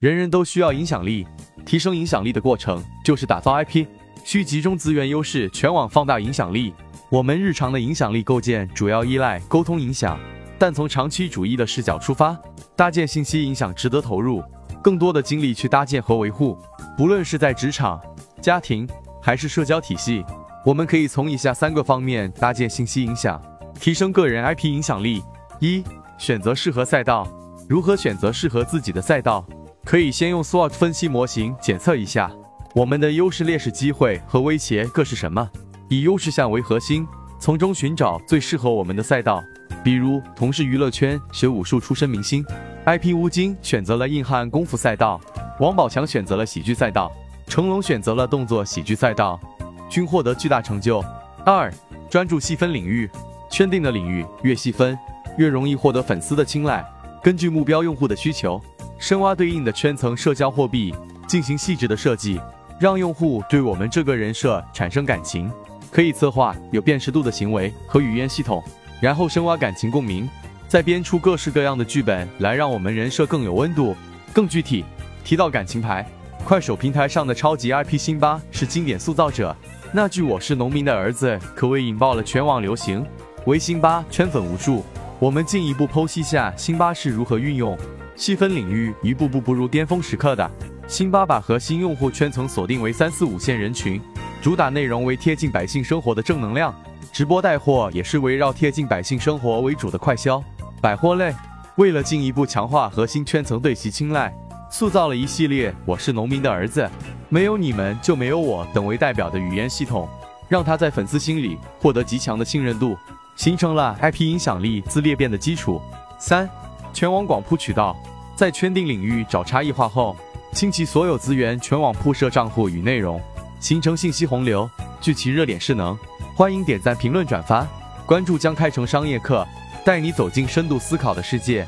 人人都需要影响力，提升影响力的过程就是打造 IP，需集中资源优势，全网放大影响力。我们日常的影响力构建主要依赖沟通影响，但从长期主义的视角出发，搭建信息影响值得投入更多的精力去搭建和维护。不论是在职场、家庭还是社交体系，我们可以从以下三个方面搭建信息影响，提升个人 IP 影响力：一、选择适合赛道。如何选择适合自己的赛道？可以先用 SWOT 分析模型检测一下我们的优势、劣势、机会和威胁各是什么，以优势项为核心，从中寻找最适合我们的赛道。比如，同是娱乐圈学武术出身明星，IP 乌金选择了硬汉功夫赛道，王宝强选择了喜剧赛道，成龙选择了动作喜剧赛道，均获得巨大成就。二、专注细分领域，圈定的领域越细分，越容易获得粉丝的青睐。根据目标用户的需求。深挖对应的圈层社交货币，进行细致的设计，让用户对我们这个人设产生感情。可以策划有辨识度的行为和语言系统，然后深挖感情共鸣，再编出各式各样的剧本来让我们人设更有温度、更具体。提到感情牌，快手平台上的超级 IP 辛巴是经典塑造者，那句“我是农民的儿子”可谓引爆了全网流行，为辛巴圈粉无数。我们进一步剖析下辛巴是如何运用。细分领域一步步步入巅峰时刻的辛巴，把核心用户圈层锁定为三四五线人群，主打内容为贴近百姓生活的正能量，直播带货也是围绕贴近百姓生活为主的快销百货类。为了进一步强化核心圈层对其青睐，塑造了一系列“我是农民的儿子，没有你们就没有我”等为代表的语言系统，让他在粉丝心里获得极强的信任度，形成了 IP 影响力自裂变的基础。三、全网广铺渠道。在圈定领域找差异化后，倾其所有资源全网铺设账户与内容，形成信息洪流，聚其热点势能。欢迎点赞、评论、转发，关注将开成商业课，带你走进深度思考的世界。